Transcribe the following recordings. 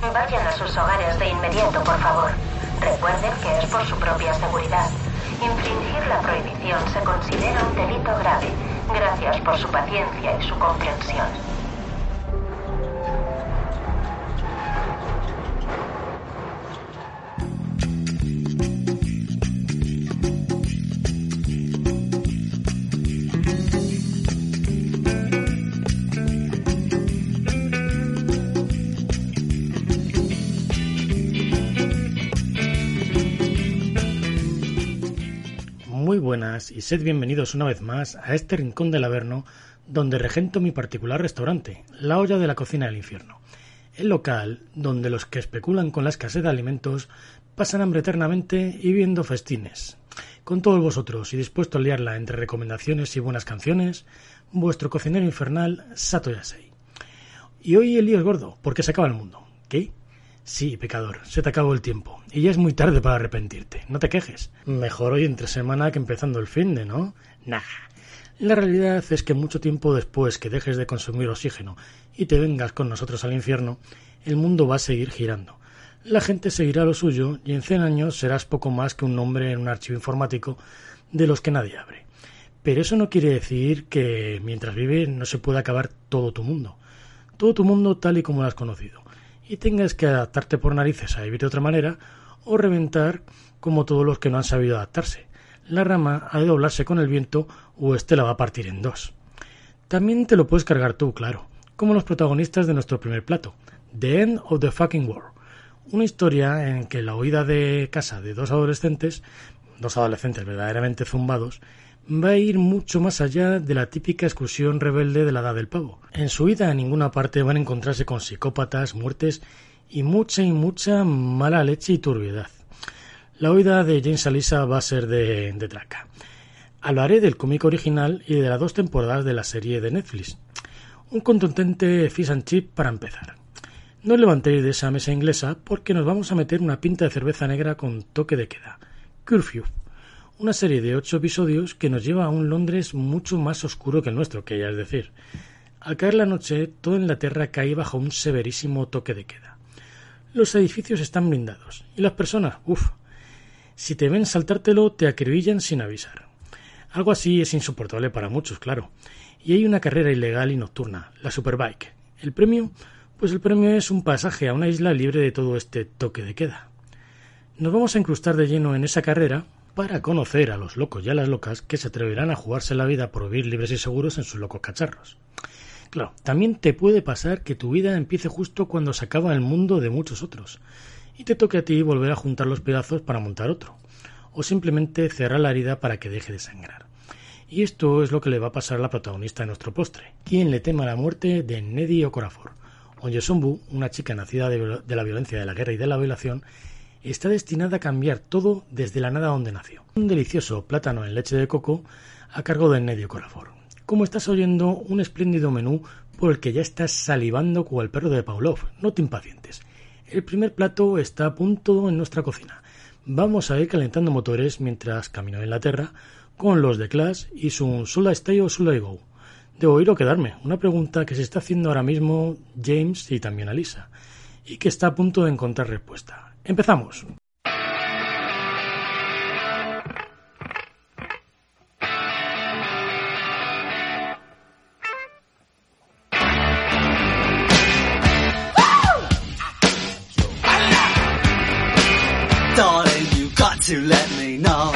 Vayan a sus hogares de inmediato, por favor. Recuerden que es por su propia seguridad. Infringir la prohibición se considera un delito grave. Gracias por su paciencia y su comprensión. Buenas y sed bienvenidos una vez más a este rincón del Averno donde regento mi particular restaurante, la olla de la cocina del infierno. El local donde los que especulan con la escasez de alimentos pasan hambre eternamente y viendo festines. Con todos vosotros y dispuesto a liarla entre recomendaciones y buenas canciones, vuestro cocinero infernal Sato Yasei. Y hoy el lío es gordo, porque se acaba el mundo. ¿Qué? Sí, pecador, se te acabó el tiempo. Y ya es muy tarde para arrepentirte. No te quejes. Mejor hoy entre semana que empezando el fin de, ¿no? Nah. La realidad es que mucho tiempo después que dejes de consumir oxígeno y te vengas con nosotros al infierno, el mundo va a seguir girando. La gente seguirá lo suyo y en cien años serás poco más que un nombre en un archivo informático de los que nadie abre. Pero eso no quiere decir que mientras vives no se pueda acabar todo tu mundo. Todo tu mundo tal y como lo has conocido y tengas que adaptarte por narices a vivir de otra manera o reventar como todos los que no han sabido adaptarse. La rama ha de doblarse con el viento o éste la va a partir en dos. También te lo puedes cargar tú, claro, como los protagonistas de nuestro primer plato, The End of the Fucking War, una historia en que la huida de casa de dos adolescentes, dos adolescentes verdaderamente zumbados, va a ir mucho más allá de la típica excursión rebelde de la edad del pavo. En su vida a ninguna parte van a encontrarse con psicópatas, muertes y mucha y mucha mala leche y turbiedad. La huida de James Alisa va a ser de, de traca. Hablaré del cómic original y de las dos temporadas de la serie de Netflix. Un contundente fish and chip para empezar. No os levantéis de esa mesa inglesa porque nos vamos a meter una pinta de cerveza negra con toque de queda. Curfew una serie de ocho episodios que nos lleva a un Londres mucho más oscuro que el nuestro, que ya es decir. Al caer la noche, toda Inglaterra cae bajo un severísimo toque de queda. Los edificios están blindados, y las personas, uff, si te ven saltártelo, te acribillan sin avisar. Algo así es insoportable para muchos, claro. Y hay una carrera ilegal y nocturna, la Superbike. ¿El premio? Pues el premio es un pasaje a una isla libre de todo este toque de queda. Nos vamos a incrustar de lleno en esa carrera para conocer a los locos y a las locas que se atreverán a jugarse la vida por vivir libres y seguros en sus locos cacharros. Claro, también te puede pasar que tu vida empiece justo cuando se acaba el mundo de muchos otros, y te toque a ti volver a juntar los pedazos para montar otro, o simplemente cerrar la herida para que deje de sangrar. Y esto es lo que le va a pasar a la protagonista de nuestro postre, quien le tema la muerte de Neddy Okorafor. Onyesombu, una chica nacida de la violencia de la guerra y de la violación, está destinada a cambiar todo desde la nada donde nació. Un delicioso plátano en leche de coco a cargo de Nedio Corafor. Como estás oyendo, un espléndido menú por el que ya estás salivando como el perro de Pavlov. No te impacientes. El primer plato está a punto en nuestra cocina. Vamos a ir calentando motores mientras camino en la tierra con los de Clash y su Sula Stay o Sula Go. Debo ir o quedarme. Una pregunta que se está haciendo ahora mismo James y también Alisa, y que está a punto de encontrar respuesta. Empezamos. To let me know.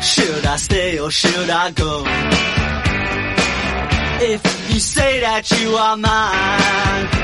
Should I stay or should I go? If you say that you are mine.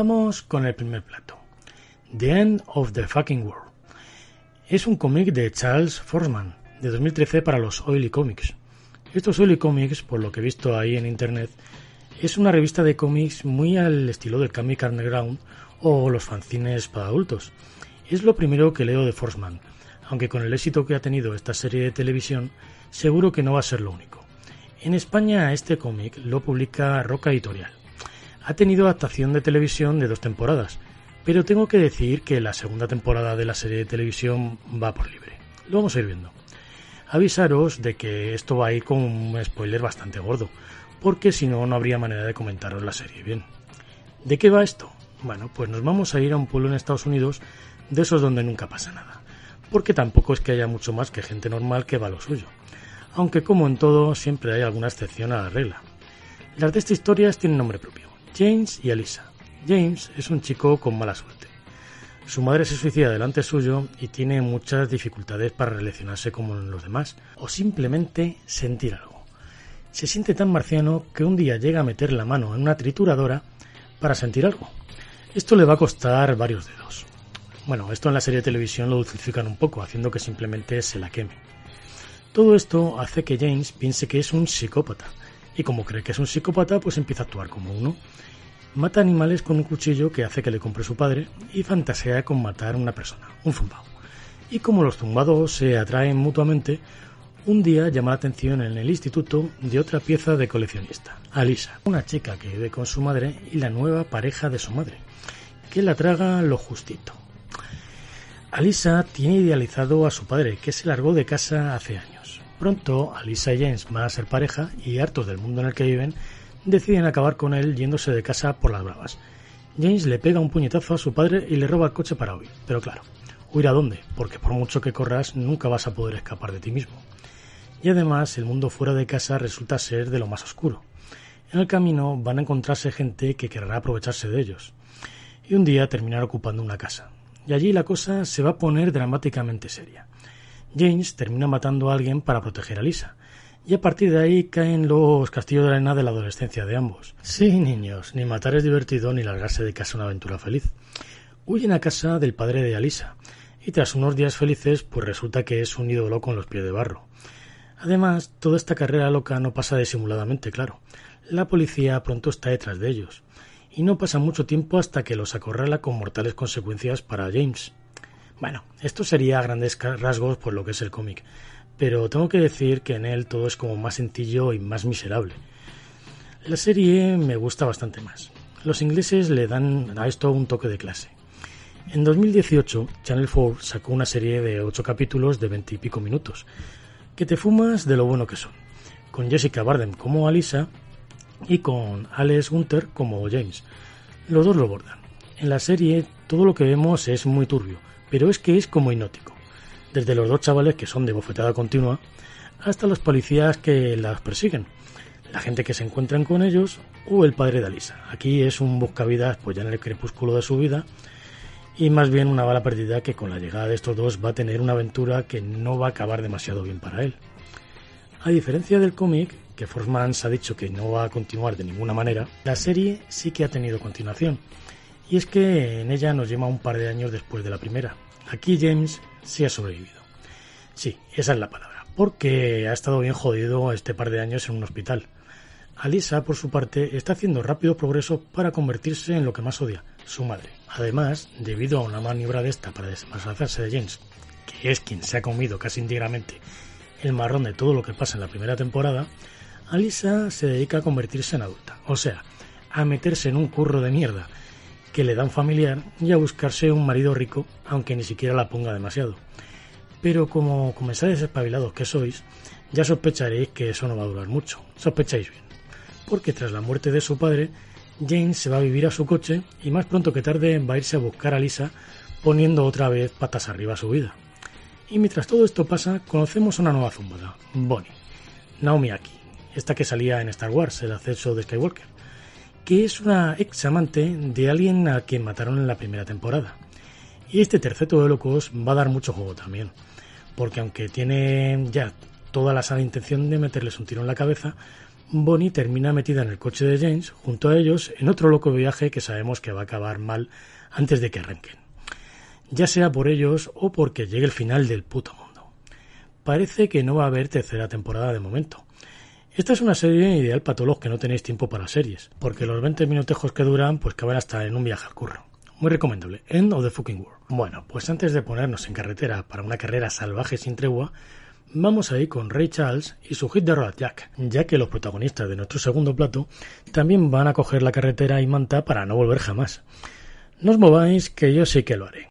Vamos con el primer plato. The End of the Fucking World. Es un cómic de Charles Forsman, de 2013 para los Oily Comics. Estos Oily Comics, por lo que he visto ahí en internet, es una revista de cómics muy al estilo del Comic Underground o los fanzines para adultos. Es lo primero que leo de Forsman, aunque con el éxito que ha tenido esta serie de televisión, seguro que no va a ser lo único. En España este cómic lo publica Roca Editorial. Ha tenido adaptación de televisión de dos temporadas, pero tengo que decir que la segunda temporada de la serie de televisión va por libre. Lo vamos a ir viendo. Avisaros de que esto va a ir con un spoiler bastante gordo, porque si no, no habría manera de comentaros la serie bien. ¿De qué va esto? Bueno, pues nos vamos a ir a un pueblo en Estados Unidos de esos donde nunca pasa nada, porque tampoco es que haya mucho más que gente normal que va a lo suyo, aunque como en todo siempre hay alguna excepción a la regla. Las de estas historias tienen nombre propio, James y Elisa. James es un chico con mala suerte. Su madre se suicida delante suyo y tiene muchas dificultades para relacionarse con los demás o simplemente sentir algo. Se siente tan marciano que un día llega a meter la mano en una trituradora para sentir algo. Esto le va a costar varios dedos. Bueno, esto en la serie de televisión lo dulcifican un poco, haciendo que simplemente se la queme. Todo esto hace que James piense que es un psicópata, y como cree que es un psicópata, pues empieza a actuar como uno. Mata animales con un cuchillo que hace que le compre su padre y fantasea con matar a una persona, un zumbado. Y como los zumbados se atraen mutuamente, un día llama la atención en el instituto de otra pieza de coleccionista, Alisa, una chica que vive con su madre y la nueva pareja de su madre, que la traga lo justito. Alisa tiene idealizado a su padre, que se largó de casa hace años. Pronto, Alisa y James van a ser pareja y, hartos del mundo en el que viven, deciden acabar con él yéndose de casa por las bravas. James le pega un puñetazo a su padre y le roba el coche para huir. Pero claro, ¿huir a dónde? Porque por mucho que corras, nunca vas a poder escapar de ti mismo. Y además, el mundo fuera de casa resulta ser de lo más oscuro. En el camino van a encontrarse gente que querrá aprovecharse de ellos. Y un día terminar ocupando una casa. Y allí la cosa se va a poner dramáticamente seria. James termina matando a alguien para proteger a Lisa, y a partir de ahí caen los castillos de arena de la adolescencia de ambos. Sí, niños, ni matar es divertido ni largarse de casa una aventura feliz. Huyen a casa del padre de Alisa, y tras unos días felices, pues resulta que es un ídolo con los pies de barro. Además, toda esta carrera loca no pasa disimuladamente, claro. La policía pronto está detrás de ellos, y no pasa mucho tiempo hasta que los acorrala con mortales consecuencias para James. Bueno, esto sería a grandes rasgos por lo que es el cómic, pero tengo que decir que en él todo es como más sencillo y más miserable. La serie me gusta bastante más. Los ingleses le dan a esto un toque de clase. En 2018, Channel 4 sacó una serie de 8 capítulos de 20 y pico minutos, que te fumas de lo bueno que son, con Jessica Bardem como Alisa y con Alex Gunther como James. Los dos lo bordan. En la serie todo lo que vemos es muy turbio, pero es que es como hipnótico. Desde los dos chavales que son de bofetada continua hasta los policías que las persiguen, la gente que se encuentran con ellos o el padre de Alisa. Aquí es un buscavidas pues ya en el crepúsculo de su vida y más bien una bala perdida que con la llegada de estos dos va a tener una aventura que no va a acabar demasiado bien para él. A diferencia del cómic, que Forsman ha dicho que no va a continuar de ninguna manera, la serie sí que ha tenido continuación. Y es que en ella nos lleva un par de años después de la primera. Aquí James sí ha sobrevivido. Sí, esa es la palabra, porque ha estado bien jodido este par de años en un hospital. Alisa, por su parte, está haciendo rápido progreso para convertirse en lo que más odia, su madre. Además, debido a una maniobra de esta para desplazarse de James, que es quien se ha comido casi íntegramente el marrón de todo lo que pasa en la primera temporada, Alisa se dedica a convertirse en adulta, o sea, a meterse en un curro de mierda que le da un familiar y a buscarse un marido rico, aunque ni siquiera la ponga demasiado. Pero como comensales espabilados que sois, ya sospecharéis que eso no va a durar mucho. Sospecháis bien porque tras la muerte de su padre, James se va a vivir a su coche y más pronto que tarde va a irse a buscar a Lisa, poniendo otra vez patas arriba su vida. Y mientras todo esto pasa, conocemos una nueva zumbada, Bonnie, Naomi Aki, esta que salía en Star Wars, el acceso de Skywalker, que es una ex amante de alguien a quien mataron en la primera temporada. Y este terceto de locos va a dar mucho juego también, porque aunque tiene ya toda la sana intención de meterles un tiro en la cabeza, Bonnie termina metida en el coche de James junto a ellos en otro loco viaje que sabemos que va a acabar mal antes de que arranquen. Ya sea por ellos o porque llegue el final del puto mundo. Parece que no va a haber tercera temporada de momento. Esta es una serie ideal para todos los que no tenéis tiempo para series, porque los 20 minutejos que duran pues caben hasta en un viaje al curro. Muy recomendable. End of the fucking world. Bueno, pues antes de ponernos en carretera para una carrera salvaje sin tregua, Vamos a ir con Ray Charles y su hit de Road Jack, ya que los protagonistas de nuestro segundo plato también van a coger la carretera y manta para no volver jamás. No os mováis que yo sí que lo haré.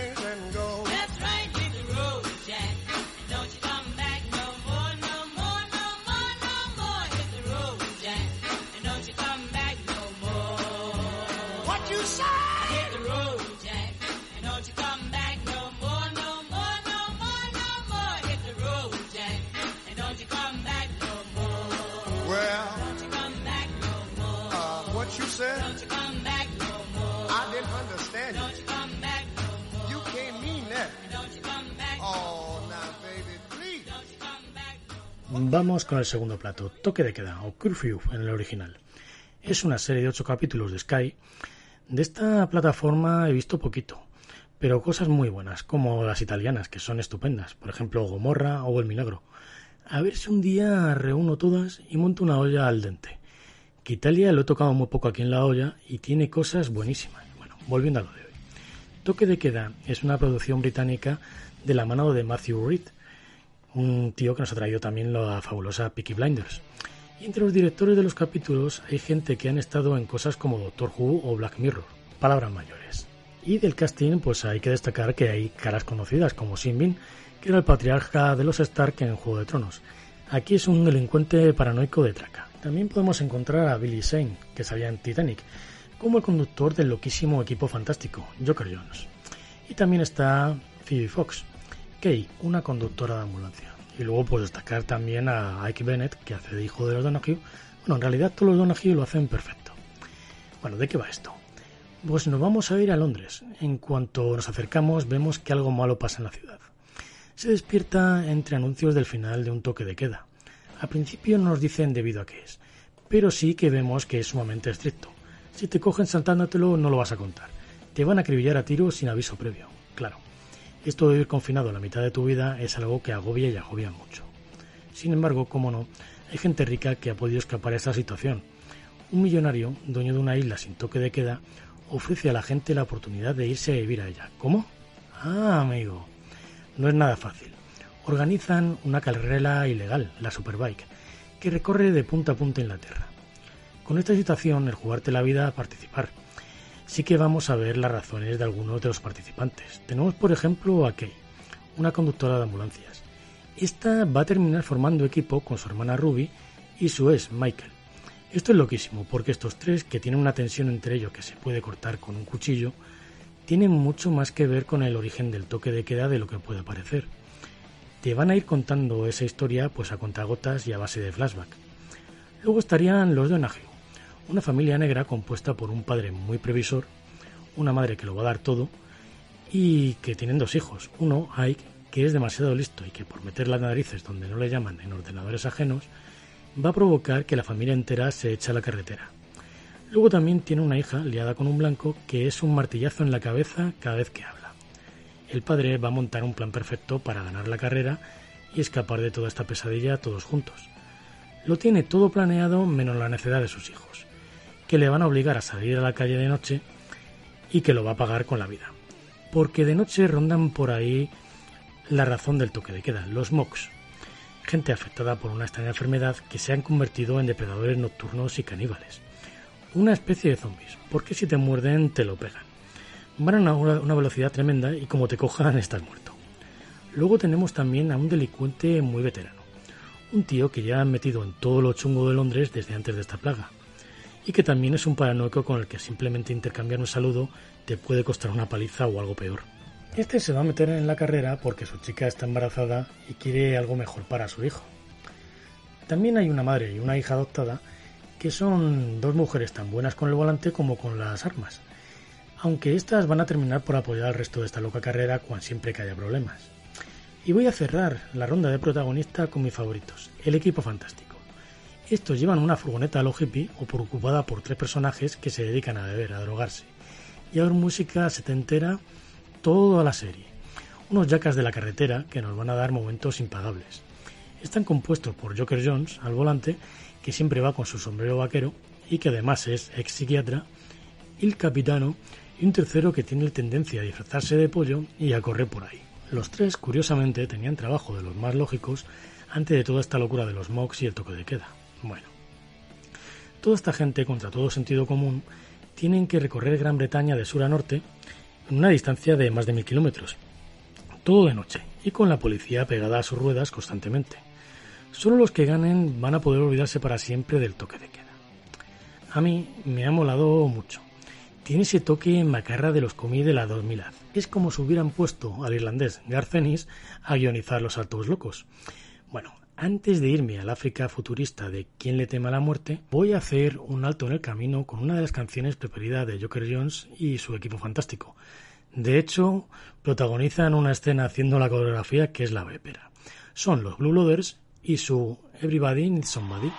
Vamos con el segundo plato, Toque de Queda o Curfew en el original. Es una serie de ocho capítulos de Sky. De esta plataforma he visto poquito, pero cosas muy buenas, como las italianas, que son estupendas, por ejemplo Gomorra o El Milagro. A ver si un día reúno todas y monto una olla al dente. Que Italia lo he tocado muy poco aquí en la olla y tiene cosas buenísimas. Bueno, volviendo a lo de hoy. Toque de Queda es una producción británica de la mano de Matthew Reed, un tío que nos ha traído también la fabulosa Peaky Blinders. Y entre los directores de los capítulos hay gente que han estado en cosas como Doctor Who o Black Mirror, palabras mayores. Y del casting, pues hay que destacar que hay caras conocidas como Sin que era el patriarca de los Stark en Juego de Tronos. Aquí es un delincuente paranoico de traca. También podemos encontrar a Billy Zane, que salía en Titanic, como el conductor del loquísimo equipo fantástico, Joker Jones. Y también está Phoebe Fox, Kay, una conductora de ambulancia. Y luego pues destacar también a Ike Bennett, que hace de hijo de los Donahue. Bueno, en realidad todos los Donahue lo hacen perfecto. Bueno, ¿de qué va esto? Pues nos vamos a ir a Londres. En cuanto nos acercamos vemos que algo malo pasa en la ciudad. Se despierta entre anuncios del final de un toque de queda. Al principio no nos dicen debido a qué es, pero sí que vemos que es sumamente estricto. Si te cogen saltándotelo no lo vas a contar. Te van a acribillar a tiros sin aviso previo, claro. Esto de ir confinado la mitad de tu vida es algo que agobia y agobia mucho. Sin embargo, como no, hay gente rica que ha podido escapar a esa situación. Un millonario, dueño de una isla sin toque de queda, ofrece a la gente la oportunidad de irse a vivir a ella. ¿Cómo? Ah, amigo. No es nada fácil. Organizan una carrera ilegal, la Superbike, que recorre de punta a punta Inglaterra. Con esta situación, el jugarte la vida a participar. Sí que vamos a ver las razones de algunos de los participantes. Tenemos, por ejemplo, a Kay, una conductora de ambulancias. Esta va a terminar formando equipo con su hermana Ruby y su ex, Michael. Esto es loquísimo, porque estos tres, que tienen una tensión entre ellos que se puede cortar con un cuchillo, tienen mucho más que ver con el origen del toque de queda de lo que puede parecer. Te van a ir contando esa historia pues a contagotas y a base de flashback. Luego estarían los Donahue, una familia negra compuesta por un padre muy previsor, una madre que lo va a dar todo y que tienen dos hijos. Uno, Ike, que es demasiado listo y que por meter las narices donde no le llaman en ordenadores ajenos, va a provocar que la familia entera se eche a la carretera. Luego también tiene una hija liada con un blanco que es un martillazo en la cabeza cada vez que habla. El padre va a montar un plan perfecto para ganar la carrera y escapar de toda esta pesadilla todos juntos. Lo tiene todo planeado menos la necedad de sus hijos, que le van a obligar a salir a la calle de noche y que lo va a pagar con la vida. Porque de noche rondan por ahí la razón del toque de queda, los MOX, gente afectada por una extraña enfermedad que se han convertido en depredadores nocturnos y caníbales. Una especie de zombies, porque si te muerden te lo pegan. Van a una velocidad tremenda y como te cojan estás muerto. Luego tenemos también a un delincuente muy veterano, un tío que ya ha metido en todo lo chungo de Londres desde antes de esta plaga, y que también es un paranoico con el que simplemente intercambiar un saludo te puede costar una paliza o algo peor. Este se va a meter en la carrera porque su chica está embarazada y quiere algo mejor para su hijo. También hay una madre y una hija adoptada que son dos mujeres tan buenas con el volante como con las armas, aunque estas van a terminar por apoyar al resto de esta loca carrera cuando siempre que haya problemas. Y voy a cerrar la ronda de protagonista con mis favoritos, el equipo fantástico. Estos llevan una furgoneta a lo hippie o preocupada por tres personajes que se dedican a beber, a drogarse y a ver música setentera toda la serie. Unos yacas de la carretera que nos van a dar momentos impagables. Están compuestos por Joker Jones al volante, que siempre va con su sombrero vaquero y que además es ex psiquiatra, el capitano y un tercero que tiene tendencia a disfrazarse de pollo y a correr por ahí. Los tres, curiosamente, tenían trabajo de los más lógicos antes de toda esta locura de los mocks y el toque de queda. Bueno, toda esta gente, contra todo sentido común, tienen que recorrer Gran Bretaña de sur a norte en una distancia de más de mil kilómetros. Todo de noche y con la policía pegada a sus ruedas constantemente. Solo los que ganen van a poder olvidarse para siempre del toque de queda. A mí me ha molado mucho. Tiene ese toque macarra de los comí de la 2000 Es como si hubieran puesto al irlandés Garcenis a guionizar los altos locos. Bueno, antes de irme al África futurista de ¿Quién le tema la muerte? Voy a hacer un alto en el camino con una de las canciones preferidas de Joker Jones y su equipo fantástico. De hecho, protagonizan una escena haciendo la coreografía que es la vépera. Son los Blue Loaders y su Everybody Needs Somebody.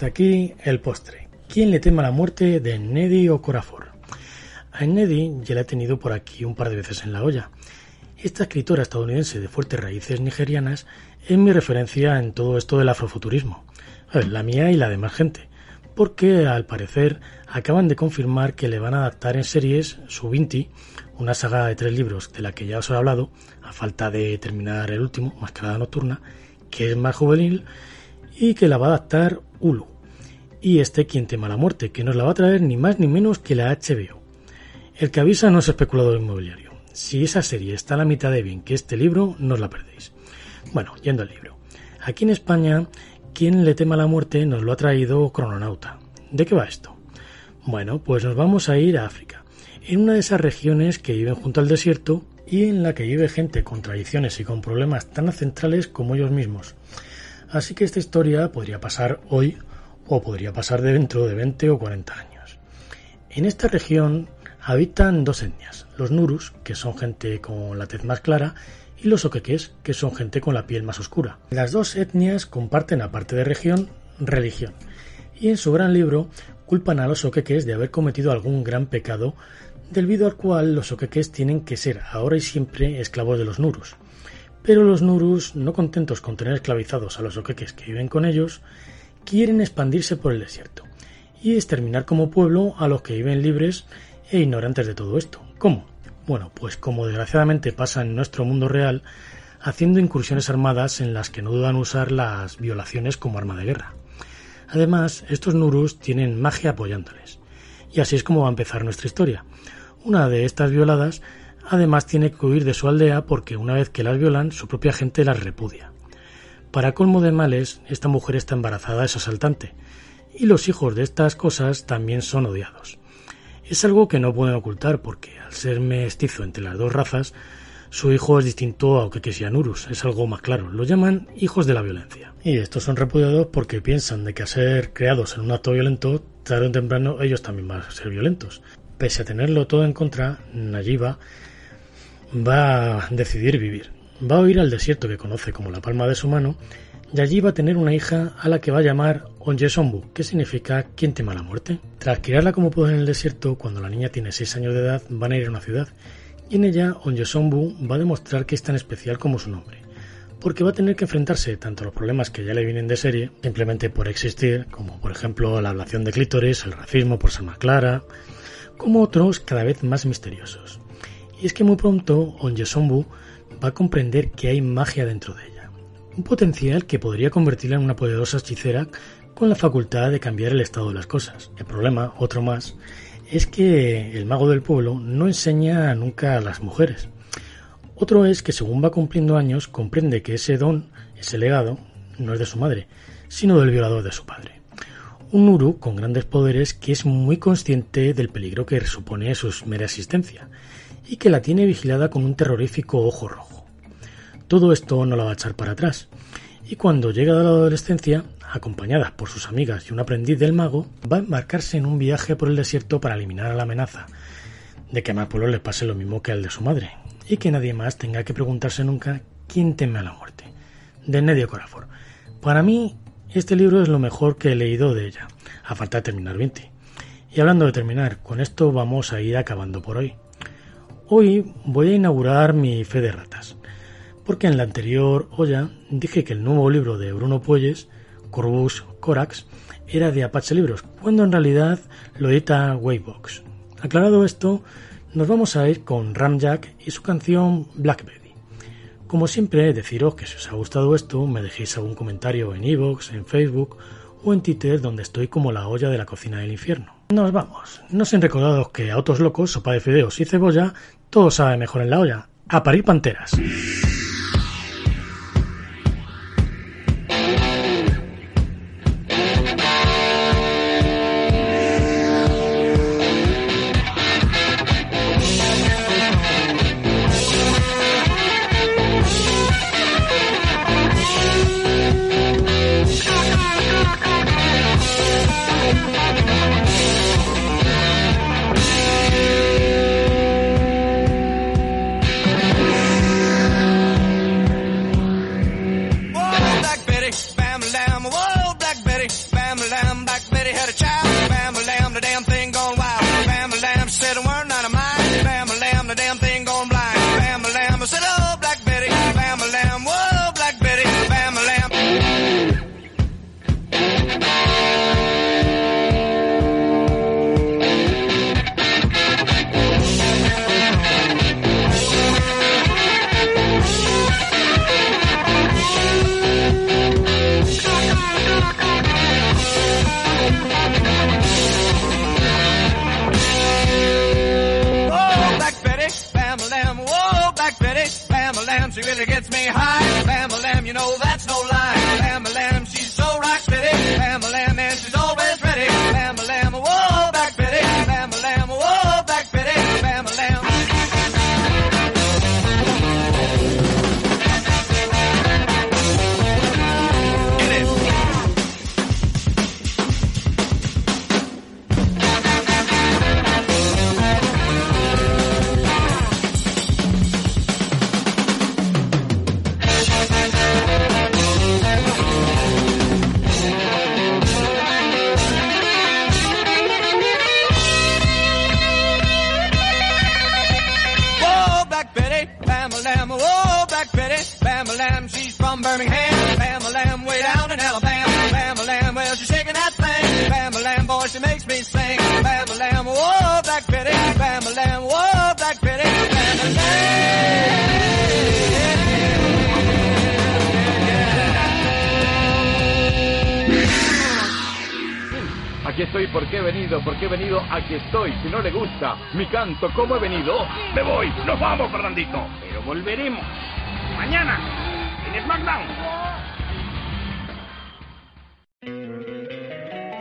Ya está aquí el postre. ¿Quién le teme a la muerte de Neddy Okorafor? A Neddy ya la he tenido por aquí un par de veces en la olla. Esta escritora estadounidense de fuertes raíces nigerianas es mi referencia en todo esto del afrofuturismo. A la mía y la de más gente. Porque al parecer acaban de confirmar que le van a adaptar en series su Vinti, una saga de tres libros de la que ya os he hablado, a falta de terminar el último, Mascarada Nocturna, que es más juvenil y que la va a adaptar Hulu. Y este Quien tema la muerte, que nos la va a traer ni más ni menos que la HBO. El que avisa no es especulador inmobiliario. Si esa serie está a la mitad de bien que este libro, no os la perdéis. Bueno, yendo al libro. Aquí en España, Quien le tema la muerte nos lo ha traído Crononauta. ¿De qué va esto? Bueno, pues nos vamos a ir a África, en una de esas regiones que viven junto al desierto y en la que vive gente con tradiciones y con problemas tan ancestrales como ellos mismos. Así que esta historia podría pasar hoy o podría pasar de dentro de 20 o 40 años. En esta región habitan dos etnias, los Nurus, que son gente con la tez más clara, y los Oqueques, que son gente con la piel más oscura. Las dos etnias comparten, aparte de región, religión, y en su gran libro culpan a los Oqueques de haber cometido algún gran pecado, debido al cual los Oqueques tienen que ser ahora y siempre esclavos de los Nurus. Pero los Nurus, no contentos con tener esclavizados a los Oqueques que viven con ellos, quieren expandirse por el desierto y exterminar como pueblo a los que viven libres e ignorantes de todo esto. ¿Cómo? Bueno, pues como desgraciadamente pasa en nuestro mundo real, haciendo incursiones armadas en las que no dudan usar las violaciones como arma de guerra. Además, estos Nurus tienen magia apoyándoles. Y así es como va a empezar nuestra historia. Una de estas violadas además tiene que huir de su aldea porque una vez que las violan, su propia gente las repudia. Para colmo de males, esta mujer está embarazada de su asaltante, y los hijos de estas cosas también son odiados. Es algo que no pueden ocultar porque, al ser mestizo entre las dos razas, su hijo es distinto a Urus, es algo más claro. Lo llaman hijos de la violencia. Y estos son repudiados porque piensan de que a ser creados en un acto violento, tarde o temprano ellos también van a ser violentos. Pese a tenerlo todo en contra, Nayiba va a decidir vivir. Va a huir al desierto que conoce como la palma de su mano y allí va a tener una hija a la que va a llamar Onjesombu, que significa quien tema la muerte. Tras criarla como puede en el desierto, cuando la niña tiene 6 años de edad, van a ir a una ciudad y en ella Onjesombu va a demostrar que es tan especial como su nombre, porque va a tener que enfrentarse tanto a los problemas que ya le vienen de serie, simplemente por existir, como por ejemplo la ablación de clítoris, el racismo por ser más clara, como otros cada vez más misteriosos. Y es que muy pronto Onjesombu va a comprender que hay magia dentro de ella, un potencial que podría convertirla en una poderosa hechicera con la facultad de cambiar el estado de las cosas. El problema, otro más, es que el mago del pueblo no enseña nunca a las mujeres. Otro es que según va cumpliendo años comprende que ese don, ese legado, no es de su madre, sino del violador de su padre. Un Uru con grandes poderes que es muy consciente del peligro que supone su mera existencia y que la tiene vigilada con un terrorífico ojo rojo. Todo esto no la va a echar para atrás y cuando llega a la adolescencia, acompañada por sus amigas y un aprendiz del mago, va a embarcarse en un viaje por el desierto para eliminar a la amenaza de que a Pueblo le pase lo mismo que al de su madre, y que nadie más tenga que preguntarse nunca quién teme a la muerte. De Nedia Corafor. Para mí, este libro es lo mejor que he leído de ella, a falta de terminar 20. Y hablando de terminar, con esto vamos a ir acabando por hoy. Hoy voy a inaugurar mi fe de ratas porque en la anterior olla dije que el nuevo libro de Bruno Puelles, Corvus Corax, era de Apache Libros, cuando en realidad lo edita Waybox. Aclarado esto, nos vamos a ir con Ramjack y su canción Blackberry. Como siempre, deciros que si os ha gustado esto, me dejéis algún comentario en iVoox, en Facebook o en Twitter, donde estoy como la olla de la cocina del infierno. Nos vamos. No sin recordaros que a otros locos, sopa de fideos y cebolla, todo sabe mejor en la olla. A parir panteras. She really gets me high. makes me sing. Bam a Black Betty. Bam a Black Betty. Bam. Aquí estoy, porque he venido? porque he venido? Aquí estoy. Si no le gusta mi canto, ¿cómo he venido? Me voy, nos vamos, Fernandito. Pero volveremos. Mañana, en SmackDown.